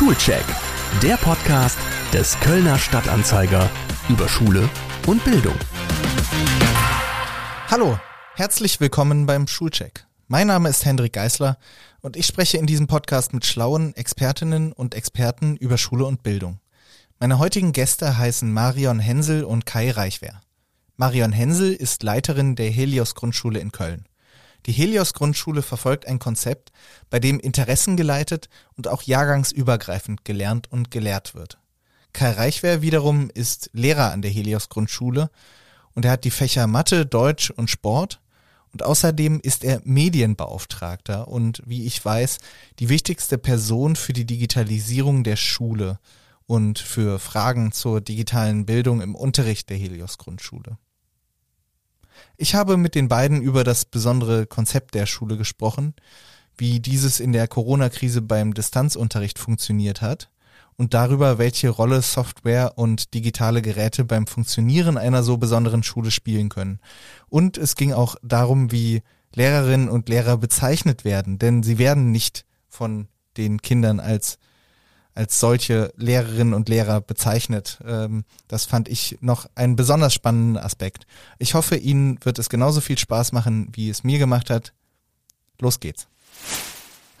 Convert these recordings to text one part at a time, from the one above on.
Schulcheck, der Podcast des Kölner Stadtanzeiger über Schule und Bildung. Hallo, herzlich willkommen beim Schulcheck. Mein Name ist Hendrik Geisler und ich spreche in diesem Podcast mit schlauen Expertinnen und Experten über Schule und Bildung. Meine heutigen Gäste heißen Marion Hensel und Kai Reichwehr. Marion Hensel ist Leiterin der Helios Grundschule in Köln. Die Helios Grundschule verfolgt ein Konzept, bei dem Interessen geleitet und auch jahrgangsübergreifend gelernt und gelehrt wird. Kai Reichwehr wiederum ist Lehrer an der Helios Grundschule und er hat die Fächer Mathe, Deutsch und Sport und außerdem ist er Medienbeauftragter und wie ich weiß, die wichtigste Person für die Digitalisierung der Schule und für Fragen zur digitalen Bildung im Unterricht der Helios Grundschule. Ich habe mit den beiden über das besondere Konzept der Schule gesprochen, wie dieses in der Corona-Krise beim Distanzunterricht funktioniert hat und darüber, welche Rolle Software und digitale Geräte beim Funktionieren einer so besonderen Schule spielen können. Und es ging auch darum, wie Lehrerinnen und Lehrer bezeichnet werden, denn sie werden nicht von den Kindern als als solche Lehrerinnen und Lehrer bezeichnet. Ähm, das fand ich noch einen besonders spannenden Aspekt. Ich hoffe, Ihnen wird es genauso viel Spaß machen, wie es mir gemacht hat. Los geht's.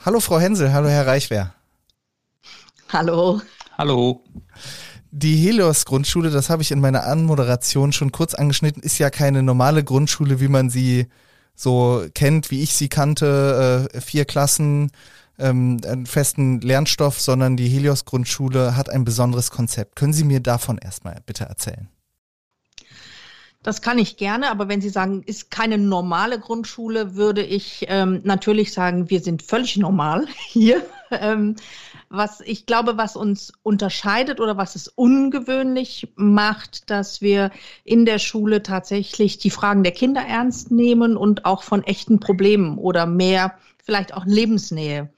Hallo Frau Hensel, hallo Herr Reichwehr. Hallo. Hallo. Die Helios Grundschule, das habe ich in meiner Anmoderation schon kurz angeschnitten, ist ja keine normale Grundschule, wie man sie so kennt, wie ich sie kannte, äh, vier Klassen, ähm, einen festen Lernstoff, sondern die Helios Grundschule hat ein besonderes Konzept. Können Sie mir davon erstmal bitte erzählen? Das kann ich gerne, aber wenn Sie sagen, ist keine normale Grundschule, würde ich ähm, natürlich sagen, wir sind völlig normal hier. ähm, was ich glaube, was uns unterscheidet oder was es ungewöhnlich macht, dass wir in der Schule tatsächlich die Fragen der Kinder ernst nehmen und auch von echten Problemen oder mehr vielleicht auch Lebensnähe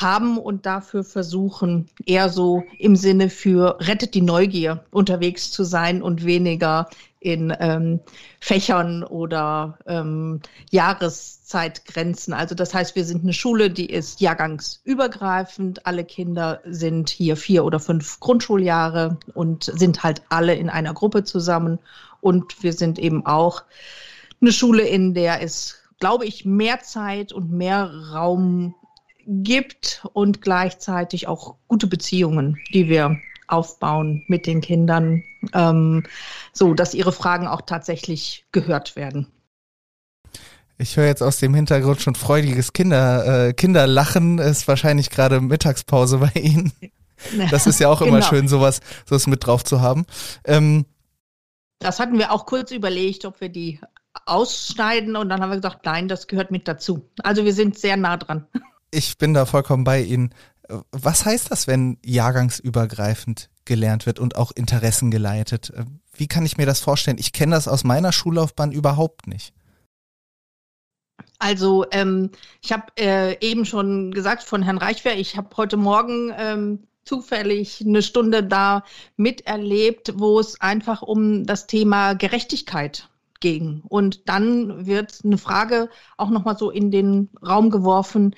haben und dafür versuchen, eher so im Sinne für rettet die Neugier unterwegs zu sein und weniger in ähm, Fächern oder ähm, Jahreszeitgrenzen. Also das heißt, wir sind eine Schule, die ist jahrgangsübergreifend. Alle Kinder sind hier vier oder fünf Grundschuljahre und sind halt alle in einer Gruppe zusammen. Und wir sind eben auch eine Schule, in der es, glaube ich, mehr Zeit und mehr Raum gibt und gleichzeitig auch gute Beziehungen, die wir aufbauen mit den Kindern, ähm, so dass ihre Fragen auch tatsächlich gehört werden. Ich höre jetzt aus dem Hintergrund schon freudiges Kinder, äh, Kinderlachen, ist wahrscheinlich gerade Mittagspause bei Ihnen. Das ist ja auch immer genau. schön, sowas, sowas mit drauf zu haben. Ähm, das hatten wir auch kurz überlegt, ob wir die ausschneiden und dann haben wir gesagt, nein, das gehört mit dazu. Also wir sind sehr nah dran. Ich bin da vollkommen bei Ihnen. Was heißt das, wenn jahrgangsübergreifend gelernt wird und auch Interessen geleitet? Wie kann ich mir das vorstellen? Ich kenne das aus meiner Schullaufbahn überhaupt nicht. Also ähm, ich habe äh, eben schon gesagt von Herrn Reichwehr, ich habe heute Morgen ähm, zufällig eine Stunde da miterlebt, wo es einfach um das Thema Gerechtigkeit ging. Und dann wird eine Frage auch nochmal so in den Raum geworfen,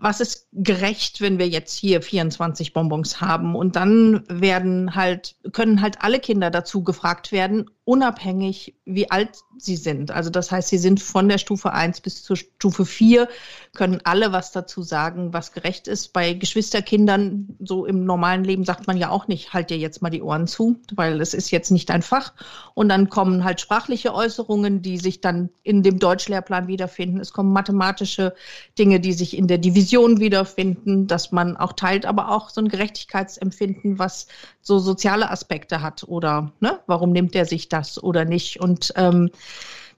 was ist gerecht, wenn wir jetzt hier 24 Bonbons haben? Und dann werden halt, können halt alle Kinder dazu gefragt werden, unabhängig, wie alt sie sind. Also das heißt, sie sind von der Stufe 1 bis zur Stufe 4, können alle was dazu sagen, was gerecht ist. Bei Geschwisterkindern, so im normalen Leben, sagt man ja auch nicht, halt dir jetzt mal die Ohren zu, weil es ist jetzt nicht dein Fach. Und dann kommen halt sprachliche Äußerungen, die sich dann in dem Deutschlehrplan wiederfinden. Es kommen mathematische Dinge, die sich in der Division wiederfinden, dass man auch teilt, aber auch so ein Gerechtigkeitsempfinden, was so soziale Aspekte hat oder ne, warum nimmt er sich das oder nicht? Und ähm,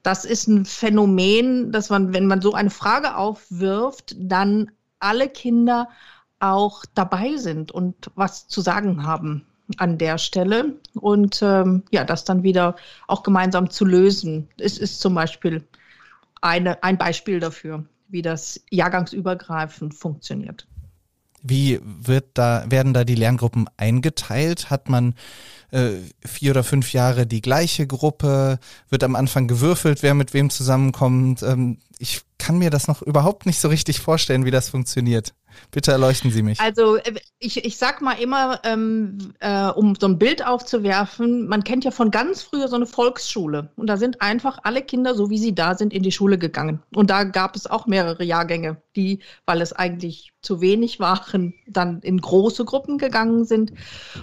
das ist ein Phänomen, dass man, wenn man so eine Frage aufwirft, dann alle Kinder auch dabei sind und was zu sagen haben an der Stelle und ähm, ja, das dann wieder auch gemeinsam zu lösen. Es ist zum Beispiel eine, ein Beispiel dafür, wie das jahrgangsübergreifend funktioniert. Wie wird da, werden da die Lerngruppen eingeteilt? Hat man äh, vier oder fünf Jahre die gleiche Gruppe? Wird am Anfang gewürfelt, wer mit wem zusammenkommt? Ähm, ich kann mir das noch überhaupt nicht so richtig vorstellen, wie das funktioniert. Bitte erleuchten Sie mich. Also äh, ich, ich sag mal immer, ähm, äh, um so ein Bild aufzuwerfen, man kennt ja von ganz früher so eine Volksschule. Und da sind einfach alle Kinder, so wie sie da sind, in die Schule gegangen. Und da gab es auch mehrere Jahrgänge, die, weil es eigentlich zu wenig waren, dann in große Gruppen gegangen sind.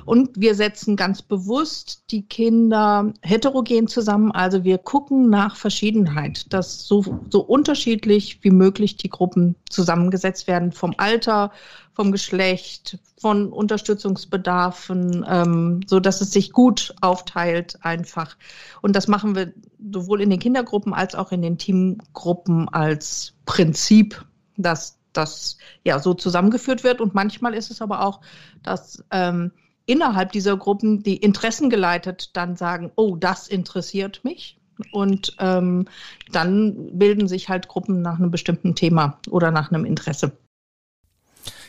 Und wir setzen ganz bewusst die Kinder heterogen zusammen. Also wir gucken nach Verschiedenheit, dass so, so unterschiedlich wie möglich die Gruppen zusammengesetzt werden vom Alter, vom Geschlecht, von Unterstützungsbedarfen, ähm, so dass es sich gut aufteilt einfach. Und das machen wir sowohl in den Kindergruppen als auch in den Teamgruppen als Prinzip, dass das ja so zusammengeführt wird. Und manchmal ist es aber auch, dass ähm, innerhalb dieser Gruppen die Interessen geleitet dann sagen, oh, das interessiert mich. Und ähm, dann bilden sich halt Gruppen nach einem bestimmten Thema oder nach einem Interesse.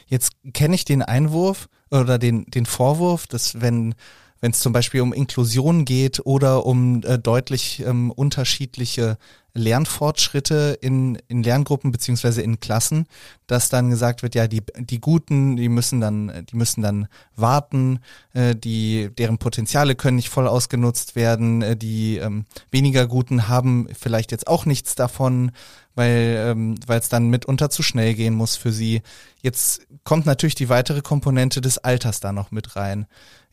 Jetzt kenne ich den Einwurf oder den, den Vorwurf, dass wenn wenn es zum Beispiel um Inklusion geht oder um äh, deutlich ähm, unterschiedliche Lernfortschritte in, in Lerngruppen beziehungsweise in Klassen, dass dann gesagt wird, ja, die, die Guten, die müssen dann, die müssen dann warten, äh, die, deren Potenziale können nicht voll ausgenutzt werden, äh, die ähm, weniger Guten haben vielleicht jetzt auch nichts davon, weil ähm, es dann mitunter zu schnell gehen muss für sie. Jetzt kommt natürlich die weitere Komponente des Alters da noch mit rein.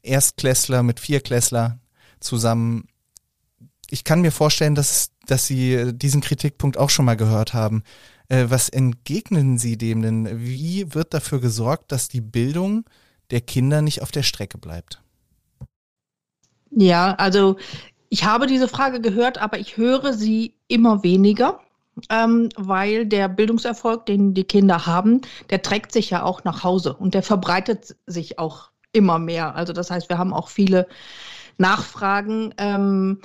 Erstklässler mit Vierklässler zusammen. Ich kann mir vorstellen, dass, dass Sie diesen Kritikpunkt auch schon mal gehört haben. Äh, was entgegnen Sie dem denn? Wie wird dafür gesorgt, dass die Bildung der Kinder nicht auf der Strecke bleibt? Ja, also ich habe diese Frage gehört, aber ich höre sie immer weniger, ähm, weil der Bildungserfolg, den die Kinder haben, der trägt sich ja auch nach Hause und der verbreitet sich auch immer mehr. Also das heißt, wir haben auch viele Nachfragen, ähm,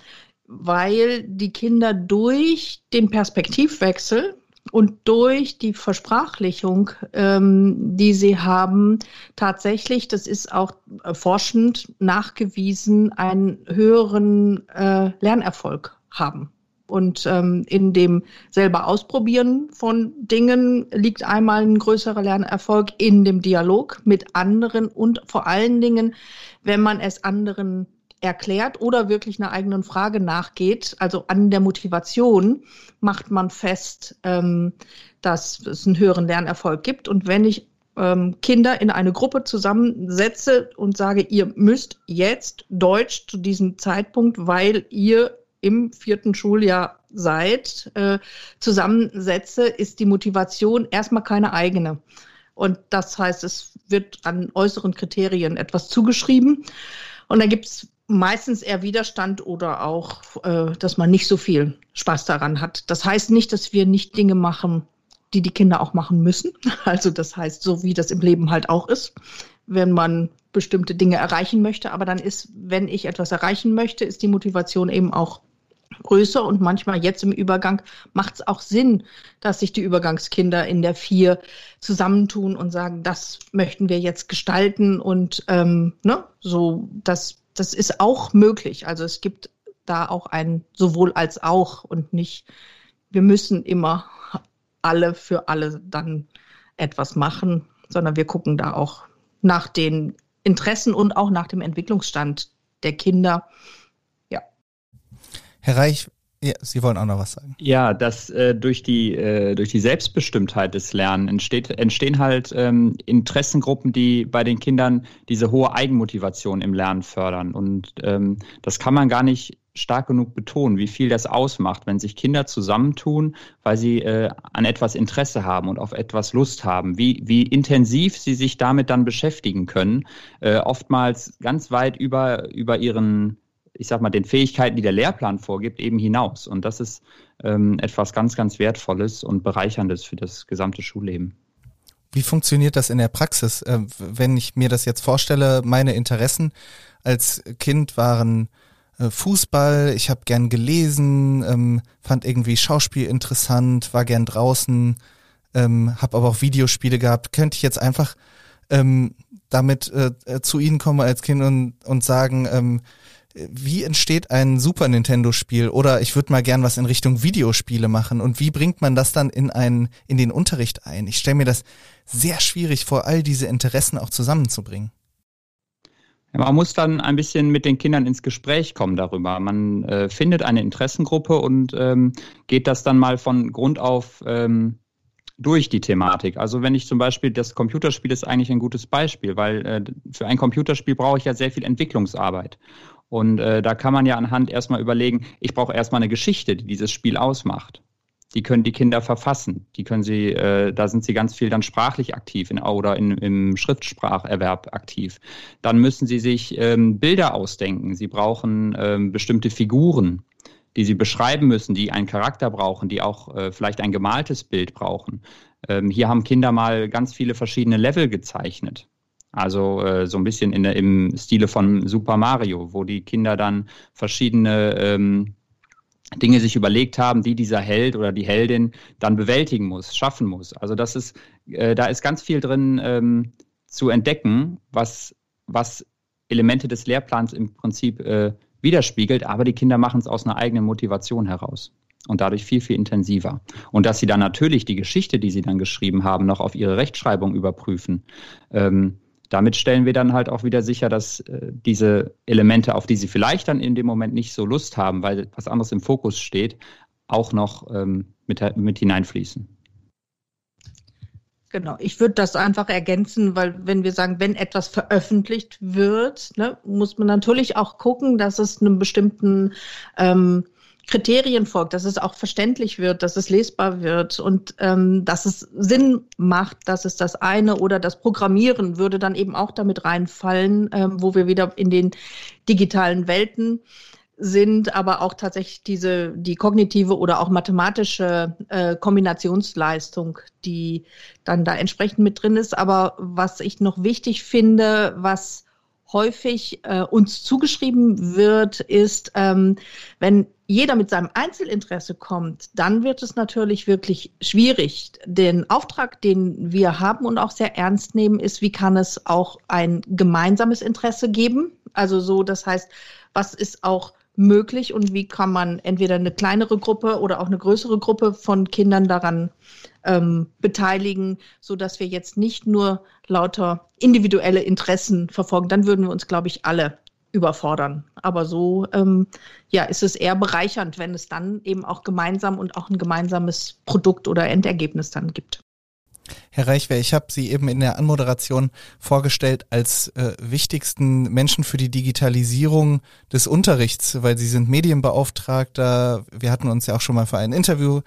weil die Kinder durch den Perspektivwechsel und durch die Versprachlichung, ähm, die sie haben, tatsächlich, das ist auch forschend nachgewiesen, einen höheren äh, Lernerfolg haben. Und ähm, in dem selber Ausprobieren von Dingen liegt einmal ein größerer Lernerfolg in dem Dialog mit anderen und vor allen Dingen, wenn man es anderen erklärt oder wirklich einer eigenen Frage nachgeht, also an der Motivation, macht man fest, ähm, dass es einen höheren Lernerfolg gibt. Und wenn ich ähm, Kinder in eine Gruppe zusammensetze und sage, ihr müsst jetzt Deutsch zu diesem Zeitpunkt, weil ihr im vierten Schuljahr seid, äh, zusammensetze, ist die Motivation erstmal keine eigene. Und das heißt, es wird an äußeren Kriterien etwas zugeschrieben. Und da gibt es meistens eher Widerstand oder auch, äh, dass man nicht so viel Spaß daran hat. Das heißt nicht, dass wir nicht Dinge machen, die die Kinder auch machen müssen. Also das heißt, so wie das im Leben halt auch ist, wenn man bestimmte Dinge erreichen möchte. Aber dann ist, wenn ich etwas erreichen möchte, ist die Motivation eben auch größer und manchmal jetzt im Übergang macht es auch Sinn, dass sich die Übergangskinder in der Vier zusammentun und sagen, das möchten wir jetzt gestalten und ähm, ne, so das das ist auch möglich. Also es gibt da auch ein sowohl als auch und nicht wir müssen immer alle für alle dann etwas machen, sondern wir gucken da auch nach den Interessen und auch nach dem Entwicklungsstand der Kinder Herr Reich, ja, Sie wollen auch noch was sagen. Ja, dass äh, durch, die, äh, durch die Selbstbestimmtheit des Lernens entsteht, entstehen halt ähm, Interessengruppen, die bei den Kindern diese hohe Eigenmotivation im Lernen fördern. Und ähm, das kann man gar nicht stark genug betonen, wie viel das ausmacht, wenn sich Kinder zusammentun, weil sie äh, an etwas Interesse haben und auf etwas Lust haben, wie, wie intensiv sie sich damit dann beschäftigen können, äh, oftmals ganz weit über, über ihren ich sag mal, den Fähigkeiten, die der Lehrplan vorgibt, eben hinaus. Und das ist ähm, etwas ganz, ganz Wertvolles und Bereicherndes für das gesamte Schulleben. Wie funktioniert das in der Praxis? Äh, wenn ich mir das jetzt vorstelle, meine Interessen als Kind waren äh, Fußball, ich habe gern gelesen, ähm, fand irgendwie Schauspiel interessant, war gern draußen, ähm, habe aber auch Videospiele gehabt. Könnte ich jetzt einfach ähm, damit äh, zu Ihnen kommen als Kind und, und sagen, ähm, wie entsteht ein Super Nintendo-Spiel oder ich würde mal gern was in Richtung Videospiele machen und wie bringt man das dann in einen, in den Unterricht ein? Ich stelle mir das sehr schwierig vor, all diese Interessen auch zusammenzubringen. Man muss dann ein bisschen mit den Kindern ins Gespräch kommen darüber. Man äh, findet eine Interessengruppe und ähm, geht das dann mal von Grund auf ähm, durch die Thematik. Also wenn ich zum Beispiel, das Computerspiel ist eigentlich ein gutes Beispiel, weil äh, für ein Computerspiel brauche ich ja sehr viel Entwicklungsarbeit. Und äh, da kann man ja anhand erstmal überlegen, ich brauche erstmal eine Geschichte, die dieses Spiel ausmacht. Die können die Kinder verfassen. Die können sie, äh, da sind sie ganz viel dann sprachlich aktiv in, oder in, im Schriftspracherwerb aktiv. Dann müssen sie sich ähm, Bilder ausdenken. Sie brauchen ähm, bestimmte Figuren, die sie beschreiben müssen, die einen Charakter brauchen, die auch äh, vielleicht ein gemaltes Bild brauchen. Ähm, hier haben Kinder mal ganz viele verschiedene Level gezeichnet. Also äh, so ein bisschen in, im Stile von Super Mario, wo die Kinder dann verschiedene ähm, Dinge sich überlegt haben, die dieser Held oder die Heldin dann bewältigen muss, schaffen muss. Also das ist, äh, da ist ganz viel drin ähm, zu entdecken, was, was Elemente des Lehrplans im Prinzip äh, widerspiegelt, aber die Kinder machen es aus einer eigenen Motivation heraus und dadurch viel, viel intensiver. Und dass sie dann natürlich die Geschichte, die sie dann geschrieben haben, noch auf ihre Rechtschreibung überprüfen. Ähm, damit stellen wir dann halt auch wieder sicher, dass äh, diese Elemente, auf die sie vielleicht dann in dem Moment nicht so Lust haben, weil was anderes im Fokus steht, auch noch ähm, mit, mit hineinfließen. Genau, ich würde das einfach ergänzen, weil wenn wir sagen, wenn etwas veröffentlicht wird, ne, muss man natürlich auch gucken, dass es einem bestimmten ähm, Kriterien folgt, dass es auch verständlich wird, dass es lesbar wird und ähm, dass es Sinn macht, dass es das eine oder das Programmieren würde dann eben auch damit reinfallen, ähm, wo wir wieder in den digitalen Welten sind, aber auch tatsächlich diese die kognitive oder auch mathematische äh, Kombinationsleistung, die dann da entsprechend mit drin ist. Aber was ich noch wichtig finde, was häufig äh, uns zugeschrieben wird, ist, ähm, wenn jeder mit seinem Einzelinteresse kommt, dann wird es natürlich wirklich schwierig. Den Auftrag, den wir haben und auch sehr ernst nehmen, ist, wie kann es auch ein gemeinsames Interesse geben? Also so, das heißt, was ist auch möglich und wie kann man entweder eine kleinere Gruppe oder auch eine größere Gruppe von Kindern daran ähm, beteiligen, so dass wir jetzt nicht nur lauter individuelle Interessen verfolgen. Dann würden wir uns, glaube ich, alle überfordern. Aber so ähm, ja, ist es eher bereichernd, wenn es dann eben auch gemeinsam und auch ein gemeinsames Produkt oder Endergebnis dann gibt. Herr Reichwehr, ich habe Sie eben in der Anmoderation vorgestellt als äh, wichtigsten Menschen für die Digitalisierung des Unterrichts, weil Sie sind Medienbeauftragter. Wir hatten uns ja auch schon mal für ein Interview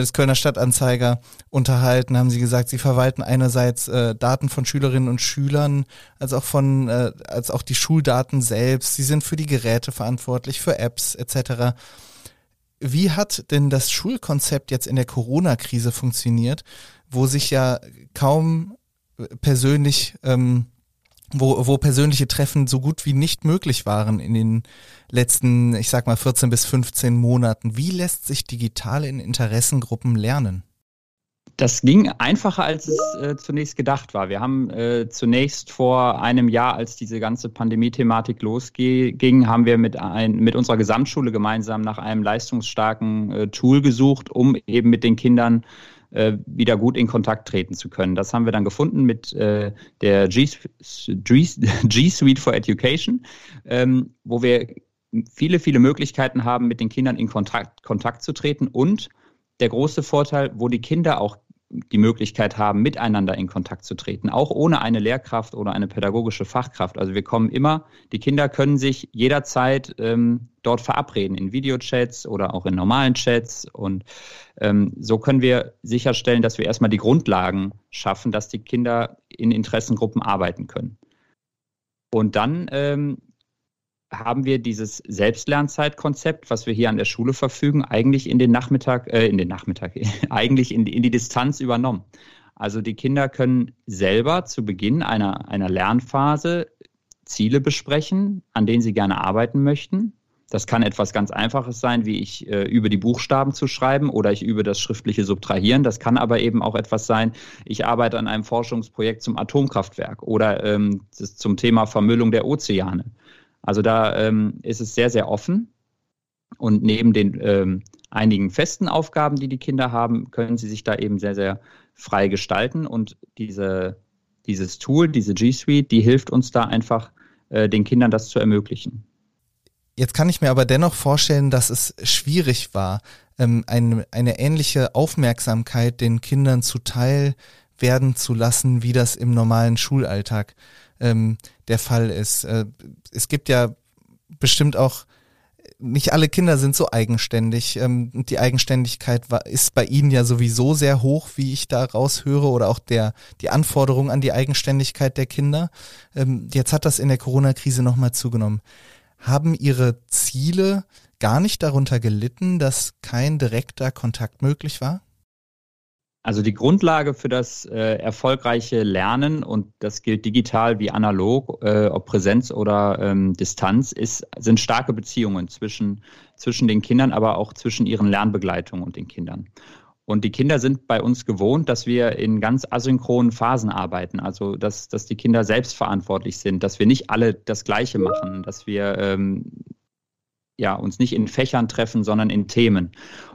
des Kölner Stadtanzeiger unterhalten, haben sie gesagt, sie verwalten einerseits äh, Daten von Schülerinnen und Schülern, als auch von, äh, als auch die Schuldaten selbst. Sie sind für die Geräte verantwortlich, für Apps etc. Wie hat denn das Schulkonzept jetzt in der Corona-Krise funktioniert, wo sich ja kaum persönlich ähm, wo, wo persönliche Treffen so gut wie nicht möglich waren in den letzten, ich sag mal, 14 bis 15 Monaten. Wie lässt sich digital in Interessengruppen lernen? Das ging einfacher, als es äh, zunächst gedacht war. Wir haben äh, zunächst vor einem Jahr, als diese ganze Pandemie-Thematik losging, haben wir mit, ein, mit unserer Gesamtschule gemeinsam nach einem leistungsstarken äh, Tool gesucht, um eben mit den Kindern wieder gut in Kontakt treten zu können. Das haben wir dann gefunden mit äh, der G, G, Suite for Education, ähm, wo wir viele, viele Möglichkeiten haben, mit den Kindern in Kontakt, Kontakt zu treten und der große Vorteil, wo die Kinder auch die Möglichkeit haben, miteinander in Kontakt zu treten, auch ohne eine Lehrkraft oder eine pädagogische Fachkraft. Also wir kommen immer, die Kinder können sich jederzeit ähm, dort verabreden, in Videochats oder auch in normalen Chats. Und ähm, so können wir sicherstellen, dass wir erstmal die Grundlagen schaffen, dass die Kinder in Interessengruppen arbeiten können. Und dann ähm, haben wir dieses Selbstlernzeitkonzept, was wir hier an der Schule verfügen, eigentlich in den Nachmittag, äh, in den Nachmittag, eigentlich in, in die Distanz übernommen. Also die Kinder können selber zu Beginn einer, einer Lernphase Ziele besprechen, an denen sie gerne arbeiten möchten. Das kann etwas ganz Einfaches sein, wie ich äh, über die Buchstaben zu schreiben oder ich über das schriftliche Subtrahieren. Das kann aber eben auch etwas sein, ich arbeite an einem Forschungsprojekt zum Atomkraftwerk oder ähm, zum Thema Vermüllung der Ozeane. Also da ähm, ist es sehr, sehr offen. Und neben den ähm, einigen festen Aufgaben, die die Kinder haben, können sie sich da eben sehr, sehr frei gestalten. Und diese, dieses Tool, diese G Suite, die hilft uns da einfach, äh, den Kindern das zu ermöglichen. Jetzt kann ich mir aber dennoch vorstellen, dass es schwierig war, ähm, eine, eine ähnliche Aufmerksamkeit den Kindern zuteil werden zu lassen, wie das im normalen Schulalltag ähm, der Fall ist. Äh, es gibt ja bestimmt auch nicht alle Kinder sind so eigenständig. Ähm, die Eigenständigkeit war, ist bei ihnen ja sowieso sehr hoch, wie ich da raushöre, oder auch der, die Anforderung an die Eigenständigkeit der Kinder. Ähm, jetzt hat das in der Corona-Krise nochmal zugenommen. Haben ihre Ziele gar nicht darunter gelitten, dass kein direkter Kontakt möglich war? Also die Grundlage für das äh, erfolgreiche Lernen, und das gilt digital wie analog, äh, ob Präsenz oder ähm, Distanz, ist, sind starke Beziehungen zwischen, zwischen den Kindern, aber auch zwischen ihren Lernbegleitungen und den Kindern. Und die Kinder sind bei uns gewohnt, dass wir in ganz asynchronen Phasen arbeiten, also dass, dass die Kinder selbstverantwortlich sind, dass wir nicht alle das Gleiche machen, dass wir ähm, ja, uns nicht in Fächern treffen, sondern in Themen.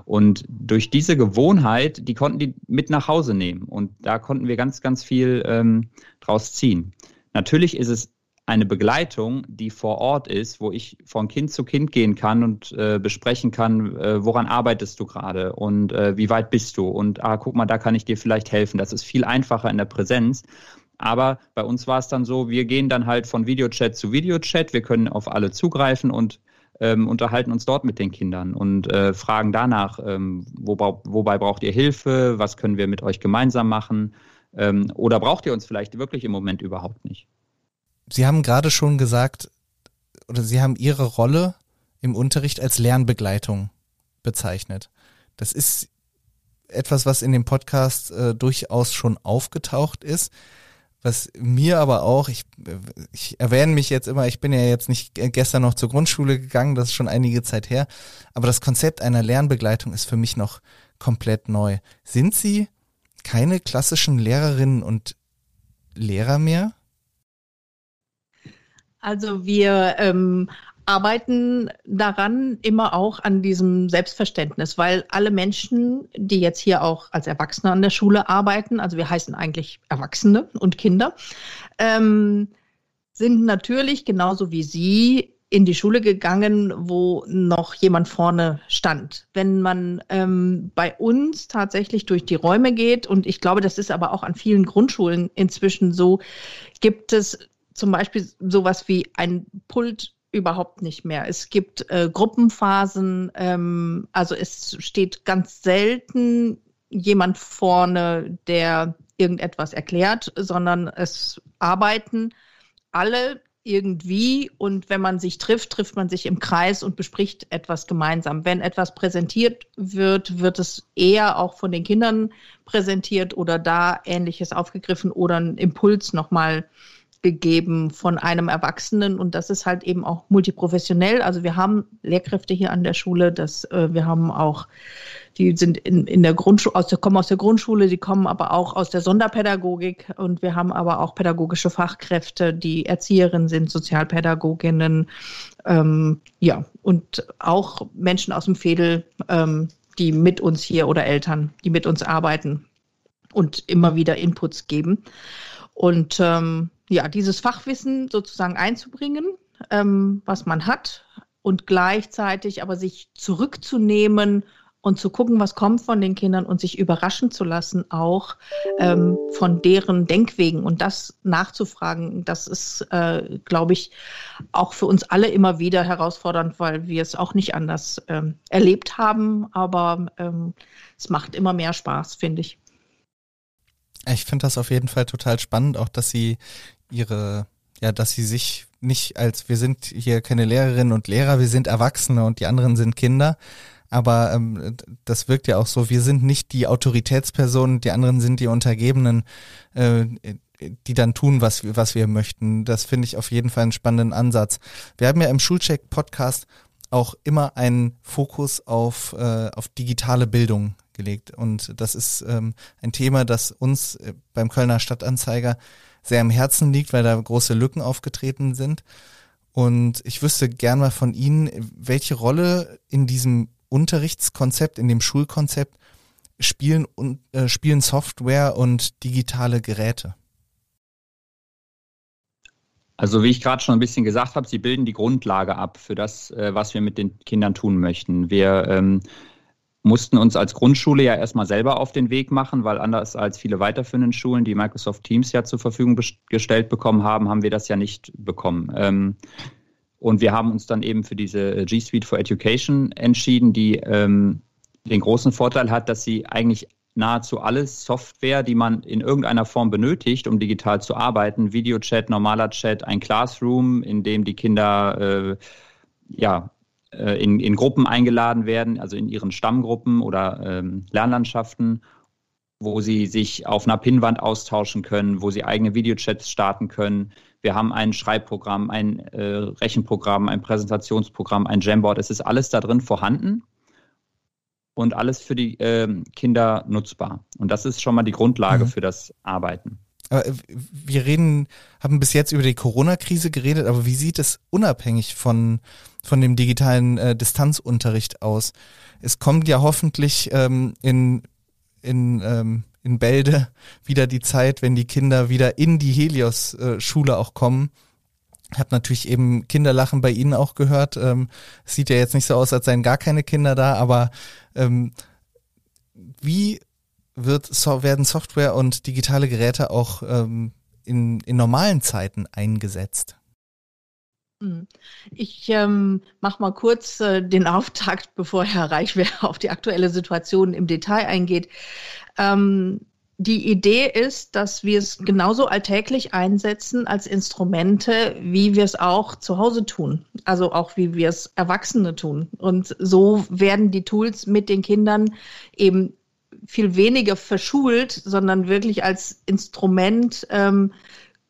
Und durch diese Gewohnheit, die konnten die mit nach Hause nehmen. Und da konnten wir ganz, ganz viel ähm, draus ziehen. Natürlich ist es eine Begleitung, die vor Ort ist, wo ich von Kind zu Kind gehen kann und äh, besprechen kann, äh, woran arbeitest du gerade und äh, wie weit bist du und ah, guck mal, da kann ich dir vielleicht helfen. Das ist viel einfacher in der Präsenz. Aber bei uns war es dann so, wir gehen dann halt von Videochat zu Videochat, wir können auf alle zugreifen und ähm, unterhalten uns dort mit den Kindern und äh, fragen danach, ähm, wo, wobei braucht ihr Hilfe, was können wir mit euch gemeinsam machen ähm, oder braucht ihr uns vielleicht wirklich im Moment überhaupt nicht? Sie haben gerade schon gesagt, oder Sie haben Ihre Rolle im Unterricht als Lernbegleitung bezeichnet. Das ist etwas, was in dem Podcast äh, durchaus schon aufgetaucht ist. Was mir aber auch, ich, ich erwähne mich jetzt immer, ich bin ja jetzt nicht gestern noch zur Grundschule gegangen, das ist schon einige Zeit her, aber das Konzept einer Lernbegleitung ist für mich noch komplett neu. Sind Sie keine klassischen Lehrerinnen und Lehrer mehr? Also wir ähm, arbeiten daran immer auch an diesem Selbstverständnis, weil alle Menschen, die jetzt hier auch als Erwachsene an der Schule arbeiten, also wir heißen eigentlich Erwachsene und Kinder, ähm, sind natürlich genauso wie Sie in die Schule gegangen, wo noch jemand vorne stand. Wenn man ähm, bei uns tatsächlich durch die Räume geht, und ich glaube, das ist aber auch an vielen Grundschulen inzwischen so, gibt es zum Beispiel sowas wie ein Pult überhaupt nicht mehr. Es gibt äh, Gruppenphasen, ähm, also es steht ganz selten jemand vorne, der irgendetwas erklärt, sondern es arbeiten alle irgendwie und wenn man sich trifft, trifft man sich im Kreis und bespricht etwas gemeinsam. Wenn etwas präsentiert wird, wird es eher auch von den Kindern präsentiert oder da ähnliches aufgegriffen oder ein Impuls nochmal gegeben von einem Erwachsenen und das ist halt eben auch multiprofessionell. Also wir haben Lehrkräfte hier an der Schule, das, äh, wir haben auch, die sind in, in der Grundschule, aus der, kommen aus der Grundschule, die kommen aber auch aus der Sonderpädagogik und wir haben aber auch pädagogische Fachkräfte, die Erzieherinnen sind, Sozialpädagoginnen, ähm, ja, und auch Menschen aus dem Fädel, ähm, die mit uns hier oder Eltern, die mit uns arbeiten und immer wieder Inputs geben. Und ähm, ja, dieses Fachwissen sozusagen einzubringen, ähm, was man hat und gleichzeitig aber sich zurückzunehmen und zu gucken, was kommt von den Kindern und sich überraschen zu lassen, auch ähm, von deren Denkwegen und das nachzufragen, das ist, äh, glaube ich, auch für uns alle immer wieder herausfordernd, weil wir es auch nicht anders ähm, erlebt haben, aber ähm, es macht immer mehr Spaß, finde ich. Ich finde das auf jeden Fall total spannend, auch dass sie ihre, ja, dass sie sich nicht als, wir sind hier keine Lehrerinnen und Lehrer, wir sind Erwachsene und die anderen sind Kinder. Aber ähm, das wirkt ja auch so, wir sind nicht die Autoritätspersonen, die anderen sind die Untergebenen, äh, die dann tun, was, wir was wir möchten. Das finde ich auf jeden Fall einen spannenden Ansatz. Wir haben ja im Schulcheck-Podcast auch immer einen Fokus auf, äh, auf digitale Bildung gelegt. Und das ist ähm, ein Thema, das uns äh, beim Kölner Stadtanzeiger sehr am Herzen liegt, weil da große Lücken aufgetreten sind. Und ich wüsste gern mal von Ihnen, welche Rolle in diesem Unterrichtskonzept, in dem Schulkonzept spielen, äh, spielen Software und digitale Geräte? Also wie ich gerade schon ein bisschen gesagt habe, sie bilden die Grundlage ab für das, äh, was wir mit den Kindern tun möchten. Wir ähm, mussten uns als Grundschule ja erstmal selber auf den Weg machen, weil anders als viele weiterführenden Schulen, die Microsoft Teams ja zur Verfügung gestellt bekommen haben, haben wir das ja nicht bekommen. Ähm, und wir haben uns dann eben für diese G Suite for Education entschieden, die ähm, den großen Vorteil hat, dass sie eigentlich nahezu alles Software, die man in irgendeiner Form benötigt, um digital zu arbeiten, Videochat, normaler Chat, ein Classroom, in dem die Kinder äh, ja, äh, in, in Gruppen eingeladen werden, also in ihren Stammgruppen oder ähm, Lernlandschaften, wo sie sich auf einer Pinnwand austauschen können, wo sie eigene Videochats starten können. Wir haben ein Schreibprogramm, ein äh, Rechenprogramm, ein Präsentationsprogramm, ein Jamboard. Es ist alles da drin vorhanden und alles für die äh, Kinder nutzbar. Und das ist schon mal die Grundlage mhm. für das Arbeiten. Äh, wir reden, haben bis jetzt über die Corona-Krise geredet, aber wie sieht es unabhängig von, von dem digitalen äh, Distanzunterricht aus? Es kommt ja hoffentlich ähm, in, in, ähm, in Bälde wieder die Zeit, wenn die Kinder wieder in die Helios-Schule äh, auch kommen ich habe natürlich eben Kinderlachen bei Ihnen auch gehört. Ähm, sieht ja jetzt nicht so aus, als seien gar keine Kinder da, aber ähm, wie wird, so, werden Software und digitale Geräte auch ähm, in, in normalen Zeiten eingesetzt? Hm. Ich ähm, mache mal kurz äh, den Auftakt, bevor Herr Reichwehr auf die aktuelle Situation im Detail eingeht. Ähm, die Idee ist, dass wir es genauso alltäglich einsetzen als Instrumente, wie wir es auch zu Hause tun. Also auch wie wir es Erwachsene tun. Und so werden die Tools mit den Kindern eben viel weniger verschult, sondern wirklich als Instrument ähm,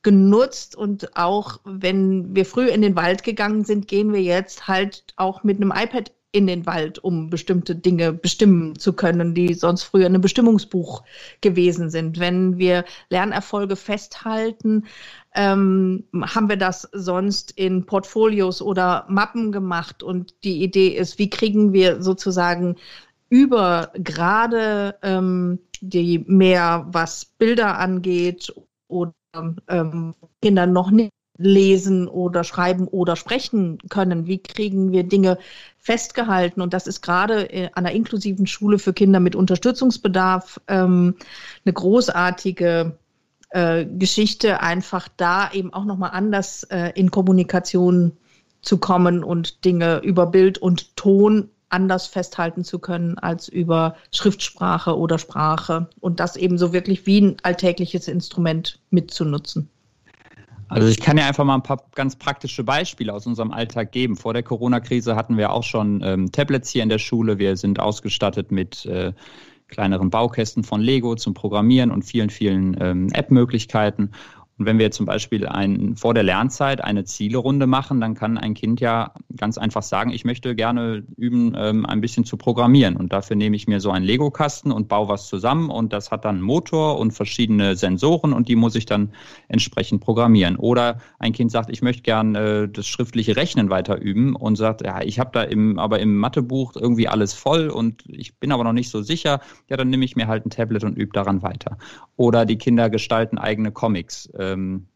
genutzt. Und auch wenn wir früh in den Wald gegangen sind, gehen wir jetzt halt auch mit einem iPad in den Wald, um bestimmte Dinge bestimmen zu können, die sonst früher in einem Bestimmungsbuch gewesen sind. Wenn wir Lernerfolge festhalten, ähm, haben wir das sonst in Portfolios oder Mappen gemacht. Und die Idee ist, wie kriegen wir sozusagen über gerade ähm, die mehr, was Bilder angeht oder ähm, Kinder noch nicht lesen oder schreiben oder sprechen können? Wie kriegen wir Dinge festgehalten? Und das ist gerade äh, an einer inklusiven Schule für Kinder mit Unterstützungsbedarf ähm, eine großartige äh, Geschichte, einfach da eben auch nochmal anders äh, in Kommunikation zu kommen und Dinge über Bild und Ton anders festhalten zu können als über Schriftsprache oder Sprache und das eben so wirklich wie ein alltägliches Instrument mitzunutzen. Also ich kann ja einfach mal ein paar ganz praktische Beispiele aus unserem Alltag geben. Vor der Corona-Krise hatten wir auch schon ähm, Tablets hier in der Schule. Wir sind ausgestattet mit äh, kleineren Baukästen von Lego zum Programmieren und vielen, vielen ähm, App-Möglichkeiten. Und wenn wir zum Beispiel ein, vor der Lernzeit eine Zielerunde machen, dann kann ein Kind ja ganz einfach sagen, ich möchte gerne üben, ähm, ein bisschen zu programmieren. Und dafür nehme ich mir so einen Lego-Kasten und baue was zusammen und das hat dann einen Motor und verschiedene Sensoren und die muss ich dann entsprechend programmieren. Oder ein Kind sagt, ich möchte gerne äh, das schriftliche Rechnen weiter üben und sagt, ja, ich habe da im, aber im Mathebuch irgendwie alles voll und ich bin aber noch nicht so sicher. Ja, dann nehme ich mir halt ein Tablet und übe daran weiter. Oder die Kinder gestalten eigene Comics. Äh, ähm,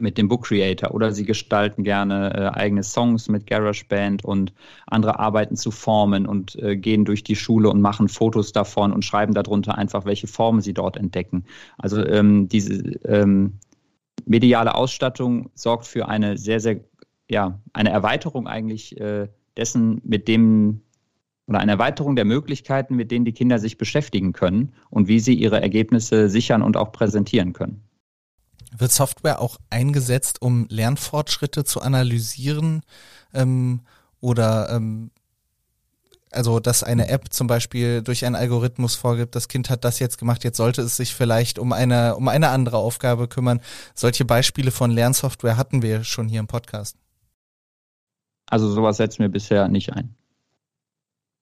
mit dem Book Creator oder sie gestalten gerne äh, eigene Songs mit GarageBand und andere arbeiten zu Formen und äh, gehen durch die Schule und machen Fotos davon und schreiben darunter einfach, welche Formen sie dort entdecken. Also ähm, diese ähm, mediale Ausstattung sorgt für eine sehr, sehr, ja, eine Erweiterung eigentlich äh, dessen, mit dem oder eine Erweiterung der Möglichkeiten, mit denen die Kinder sich beschäftigen können und wie sie ihre Ergebnisse sichern und auch präsentieren können. Wird Software auch eingesetzt, um Lernfortschritte zu analysieren ähm, oder ähm, also dass eine App zum Beispiel durch einen Algorithmus vorgibt, das Kind hat das jetzt gemacht, jetzt sollte es sich vielleicht um eine, um eine andere Aufgabe kümmern. Solche Beispiele von Lernsoftware hatten wir schon hier im Podcast. Also sowas setzen wir bisher nicht ein.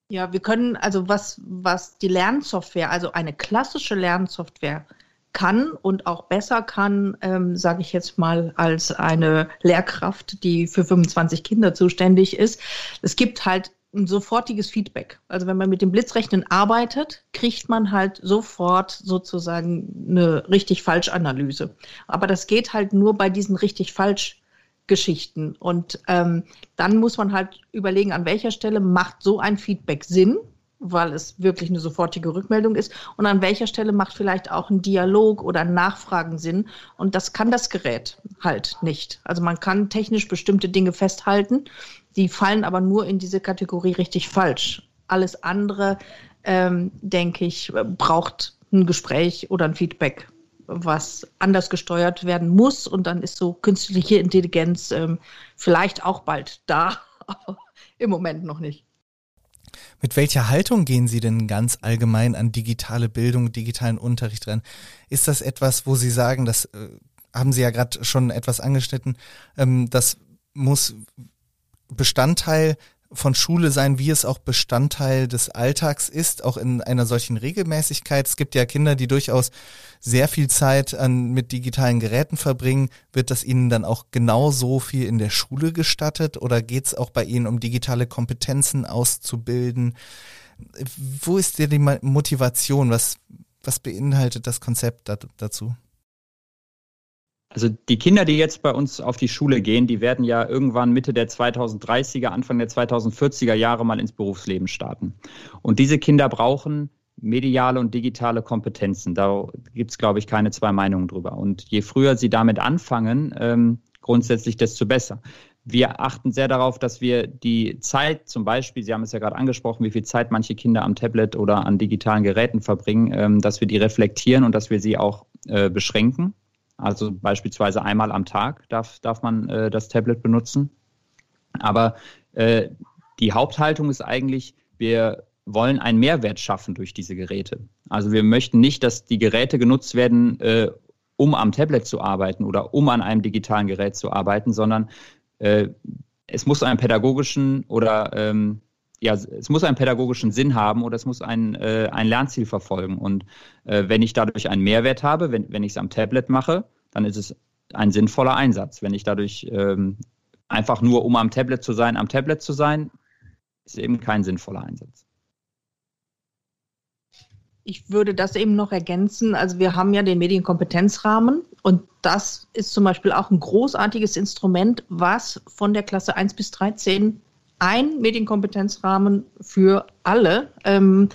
Ja, wir können, also was, was die Lernsoftware, also eine klassische Lernsoftware kann und auch besser kann, ähm, sage ich jetzt mal, als eine Lehrkraft, die für 25 Kinder zuständig ist. Es gibt halt ein sofortiges Feedback. Also wenn man mit dem Blitzrechnen arbeitet, kriegt man halt sofort sozusagen eine richtig falsch Analyse. Aber das geht halt nur bei diesen richtig falsch Geschichten. Und ähm, dann muss man halt überlegen, an welcher Stelle macht so ein Feedback Sinn, weil es wirklich eine sofortige Rückmeldung ist, und an welcher Stelle macht vielleicht auch ein Dialog oder ein Nachfragen Sinn. Und das kann das Gerät halt nicht. Also man kann technisch bestimmte Dinge festhalten, die fallen aber nur in diese Kategorie richtig falsch. Alles andere, ähm, denke ich, braucht ein Gespräch oder ein Feedback was anders gesteuert werden muss. Und dann ist so künstliche Intelligenz ähm, vielleicht auch bald da, aber im Moment noch nicht. Mit welcher Haltung gehen Sie denn ganz allgemein an digitale Bildung, digitalen Unterricht ran? Ist das etwas, wo Sie sagen, das äh, haben Sie ja gerade schon etwas angeschnitten, ähm, das muss Bestandteil von Schule sein, wie es auch Bestandteil des Alltags ist, auch in einer solchen Regelmäßigkeit. Es gibt ja Kinder, die durchaus sehr viel Zeit an, mit digitalen Geräten verbringen. Wird das ihnen dann auch genauso viel in der Schule gestattet oder geht es auch bei ihnen um digitale Kompetenzen auszubilden? Wo ist dir die Motivation? Was, was beinhaltet das Konzept dazu? Also die Kinder, die jetzt bei uns auf die Schule gehen, die werden ja irgendwann Mitte der 2030er, Anfang der 2040er Jahre mal ins Berufsleben starten. Und diese Kinder brauchen mediale und digitale Kompetenzen. Da gibt es, glaube ich, keine zwei Meinungen drüber. Und je früher sie damit anfangen, ähm, grundsätzlich, desto besser. Wir achten sehr darauf, dass wir die Zeit, zum Beispiel, Sie haben es ja gerade angesprochen, wie viel Zeit manche Kinder am Tablet oder an digitalen Geräten verbringen, ähm, dass wir die reflektieren und dass wir sie auch äh, beschränken. Also beispielsweise einmal am Tag darf, darf man äh, das Tablet benutzen. Aber äh, die Haupthaltung ist eigentlich, wir wollen einen Mehrwert schaffen durch diese Geräte. Also wir möchten nicht, dass die Geräte genutzt werden, äh, um am Tablet zu arbeiten oder um an einem digitalen Gerät zu arbeiten, sondern äh, es muss einen pädagogischen oder ähm, ja, es muss einen pädagogischen Sinn haben oder es muss ein, äh, ein Lernziel verfolgen. Und äh, wenn ich dadurch einen Mehrwert habe, wenn, wenn ich es am Tablet mache, dann ist es ein sinnvoller Einsatz. Wenn ich dadurch ähm, einfach nur, um am Tablet zu sein, am Tablet zu sein, ist eben kein sinnvoller Einsatz. Ich würde das eben noch ergänzen. Also wir haben ja den Medienkompetenzrahmen und das ist zum Beispiel auch ein großartiges Instrument, was von der Klasse 1 bis 13 ein Medienkompetenzrahmen für alle. Ähm,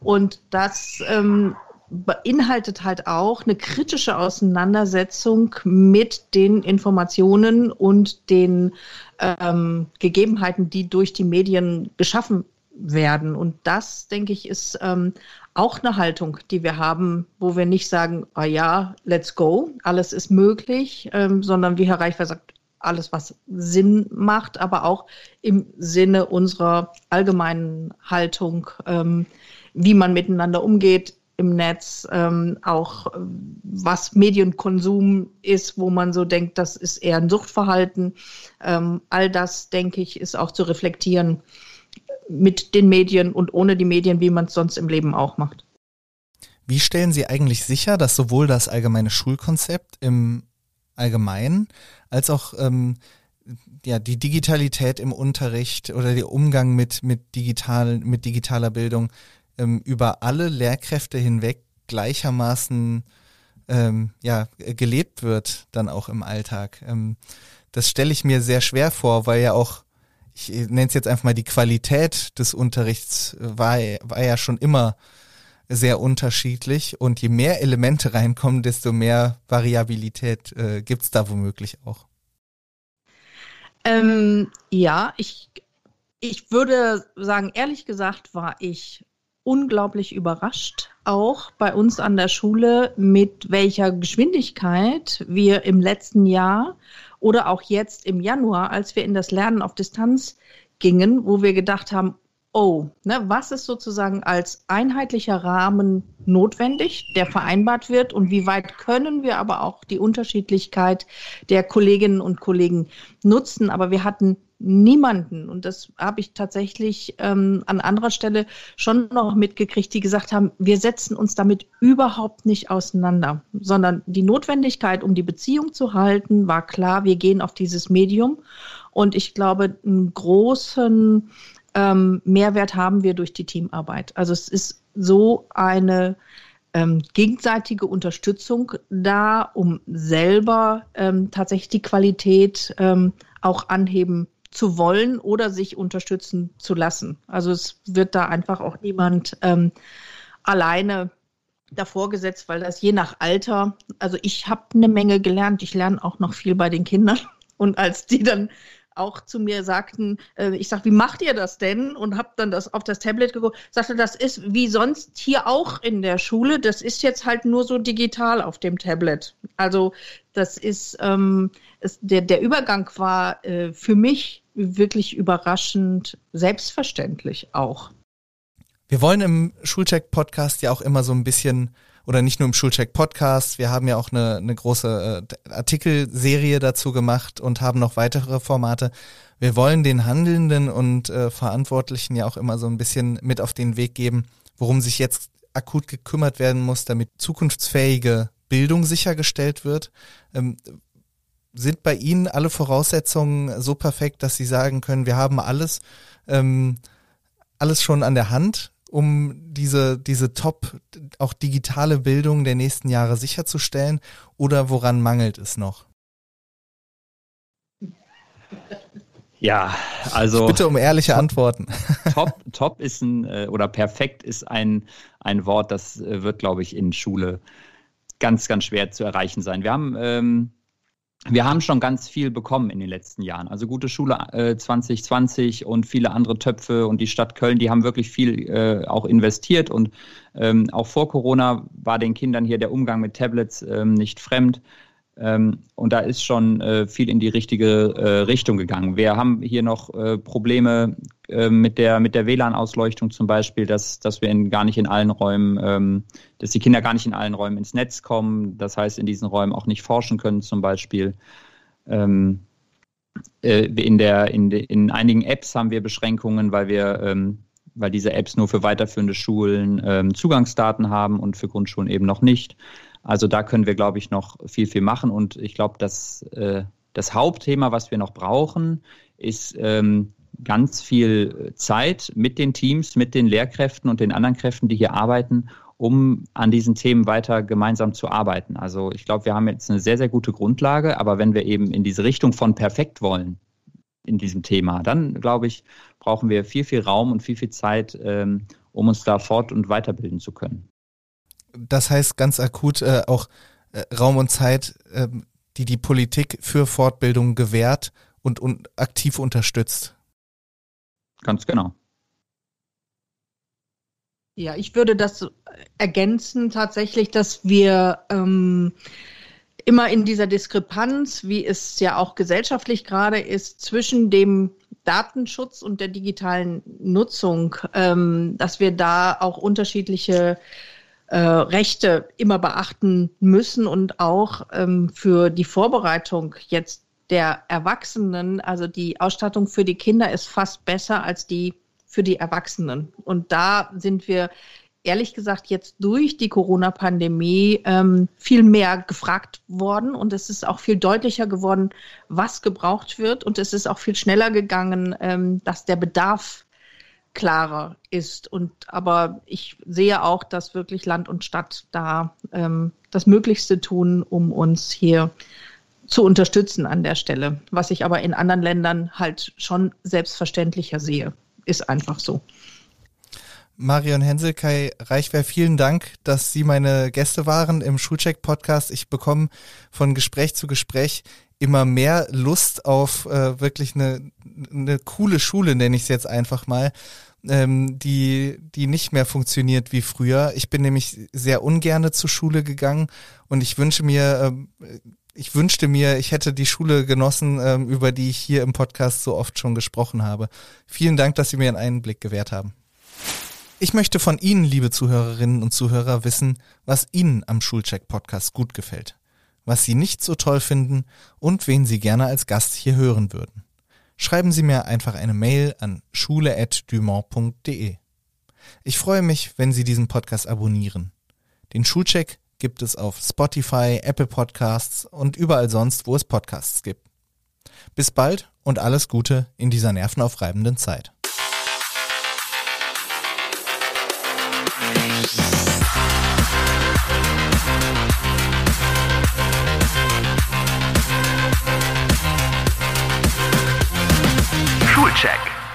und das ähm, beinhaltet halt auch eine kritische Auseinandersetzung mit den Informationen und den ähm, Gegebenheiten, die durch die Medien geschaffen werden. Und das, denke ich, ist ähm, auch eine Haltung, die wir haben, wo wir nicht sagen, ah ja, let's go, alles ist möglich, ähm, sondern wie Herr Reichwer sagt, alles, was Sinn macht, aber auch im Sinne unserer allgemeinen Haltung, ähm, wie man miteinander umgeht im Netz, ähm, auch was Medienkonsum ist, wo man so denkt, das ist eher ein Suchtverhalten. Ähm, all das, denke ich, ist auch zu reflektieren mit den Medien und ohne die Medien, wie man es sonst im Leben auch macht. Wie stellen Sie eigentlich sicher, dass sowohl das allgemeine Schulkonzept im Allgemeinen als auch ähm, ja, die Digitalität im Unterricht oder der Umgang mit, mit, digital, mit digitaler Bildung ähm, über alle Lehrkräfte hinweg gleichermaßen ähm, ja, gelebt wird, dann auch im Alltag. Ähm, das stelle ich mir sehr schwer vor, weil ja auch, ich nenne es jetzt einfach mal, die Qualität des Unterrichts war, war ja schon immer sehr unterschiedlich und je mehr Elemente reinkommen, desto mehr Variabilität äh, gibt es da womöglich auch. Ähm, ja, ich, ich würde sagen, ehrlich gesagt war ich unglaublich überrascht, auch bei uns an der Schule, mit welcher Geschwindigkeit wir im letzten Jahr oder auch jetzt im Januar, als wir in das Lernen auf Distanz gingen, wo wir gedacht haben, oh, ne, was ist sozusagen als einheitlicher Rahmen notwendig, der vereinbart wird und wie weit können wir aber auch die Unterschiedlichkeit der Kolleginnen und Kollegen nutzen. Aber wir hatten niemanden, und das habe ich tatsächlich ähm, an anderer Stelle schon noch mitgekriegt, die gesagt haben, wir setzen uns damit überhaupt nicht auseinander, sondern die Notwendigkeit, um die Beziehung zu halten, war klar, wir gehen auf dieses Medium. Und ich glaube, einen großen ähm, Mehrwert haben wir durch die Teamarbeit. Also es ist so eine ähm, gegenseitige Unterstützung da, um selber ähm, tatsächlich die Qualität ähm, auch anheben zu wollen oder sich unterstützen zu lassen. Also es wird da einfach auch niemand ähm, alleine davor gesetzt, weil das je nach Alter, also ich habe eine Menge gelernt, ich lerne auch noch viel bei den Kindern. Und als die dann auch zu mir sagten, äh, ich sag, wie macht ihr das denn? Und habe dann das auf das Tablet geguckt, sagte, das ist wie sonst hier auch in der Schule, das ist jetzt halt nur so digital auf dem Tablet. Also das ist, ähm, ist der, der Übergang war äh, für mich wirklich überraschend selbstverständlich auch. Wir wollen im Schulcheck-Podcast ja auch immer so ein bisschen oder nicht nur im Schulcheck Podcast, wir haben ja auch eine, eine große äh, Artikelserie dazu gemacht und haben noch weitere Formate. Wir wollen den Handelnden und äh, Verantwortlichen ja auch immer so ein bisschen mit auf den Weg geben, worum sich jetzt akut gekümmert werden muss, damit zukunftsfähige Bildung sichergestellt wird. Ähm, sind bei Ihnen alle Voraussetzungen so perfekt, dass Sie sagen können, wir haben alles, ähm, alles schon an der Hand? Um diese, diese top, auch digitale Bildung der nächsten Jahre sicherzustellen? Oder woran mangelt es noch? Ja, also. Ich bitte um ehrliche top, Antworten. Top, top ist ein, äh, oder perfekt ist ein, ein Wort, das äh, wird, glaube ich, in Schule ganz, ganz schwer zu erreichen sein. Wir haben ähm, wir haben schon ganz viel bekommen in den letzten Jahren. Also gute Schule äh, 2020 und viele andere Töpfe und die Stadt Köln, die haben wirklich viel äh, auch investiert und ähm, auch vor Corona war den Kindern hier der Umgang mit Tablets ähm, nicht fremd. Ähm, und da ist schon äh, viel in die richtige äh, Richtung gegangen. Wir haben hier noch äh, Probleme äh, mit der, mit der WLAN-Ausleuchtung zum Beispiel, dass, dass wir in, gar nicht in allen Räumen, ähm, dass die Kinder gar nicht in allen Räumen ins Netz kommen. Das heißt, in diesen Räumen auch nicht forschen können zum Beispiel. Ähm, äh, in, der, in, de, in einigen Apps haben wir Beschränkungen, weil wir ähm, weil diese Apps nur für weiterführende Schulen ähm, Zugangsdaten haben und für Grundschulen eben noch nicht. Also da können wir, glaube ich, noch viel, viel machen. Und ich glaube, dass äh, das Hauptthema, was wir noch brauchen, ist ähm, ganz viel Zeit mit den Teams, mit den Lehrkräften und den anderen Kräften, die hier arbeiten, um an diesen Themen weiter gemeinsam zu arbeiten. Also ich glaube, wir haben jetzt eine sehr, sehr gute Grundlage, aber wenn wir eben in diese Richtung von perfekt wollen in diesem Thema, dann glaube ich, brauchen wir viel, viel Raum und viel, viel Zeit, ähm, um uns da fort- und weiterbilden zu können das heißt ganz akut äh, auch äh, Raum und Zeit, äh, die die Politik für Fortbildung gewährt und, und aktiv unterstützt. Ganz genau. Ja, ich würde das ergänzen tatsächlich, dass wir ähm, immer in dieser Diskrepanz, wie es ja auch gesellschaftlich gerade ist, zwischen dem Datenschutz und der digitalen Nutzung, ähm, dass wir da auch unterschiedliche äh, Rechte immer beachten müssen und auch ähm, für die Vorbereitung jetzt der Erwachsenen, also die Ausstattung für die Kinder ist fast besser als die für die Erwachsenen. Und da sind wir ehrlich gesagt jetzt durch die Corona-Pandemie ähm, viel mehr gefragt worden. Und es ist auch viel deutlicher geworden, was gebraucht wird. Und es ist auch viel schneller gegangen, ähm, dass der Bedarf klarer ist. Und aber ich sehe auch, dass wirklich Land und Stadt da ähm, das Möglichste tun, um uns hier zu unterstützen an der Stelle. Was ich aber in anderen Ländern halt schon selbstverständlicher sehe. Ist einfach so. Marion Henselkai Reichwehr, vielen Dank, dass Sie meine Gäste waren im Schulcheck-Podcast. Ich bekomme von Gespräch zu Gespräch immer mehr Lust auf äh, wirklich eine, eine coole Schule, nenne ich es jetzt einfach mal, ähm, die, die nicht mehr funktioniert wie früher. Ich bin nämlich sehr ungerne zur Schule gegangen und ich wünsche mir, ähm, ich wünschte mir, ich hätte die Schule genossen, ähm, über die ich hier im Podcast so oft schon gesprochen habe. Vielen Dank, dass Sie mir einen Einblick gewährt haben. Ich möchte von Ihnen, liebe Zuhörerinnen und Zuhörer, wissen, was Ihnen am Schulcheck-Podcast gut gefällt, was Sie nicht so toll finden und wen Sie gerne als Gast hier hören würden. schreiben Sie mir einfach eine Mail an schule.dumont.de. Ich freue mich, wenn Sie diesen Podcast abonnieren. Den Schulcheck gibt es auf Spotify, Apple Podcasts und überall sonst, wo es Podcasts gibt. Bis bald und alles Gute in dieser nervenaufreibenden Zeit. check.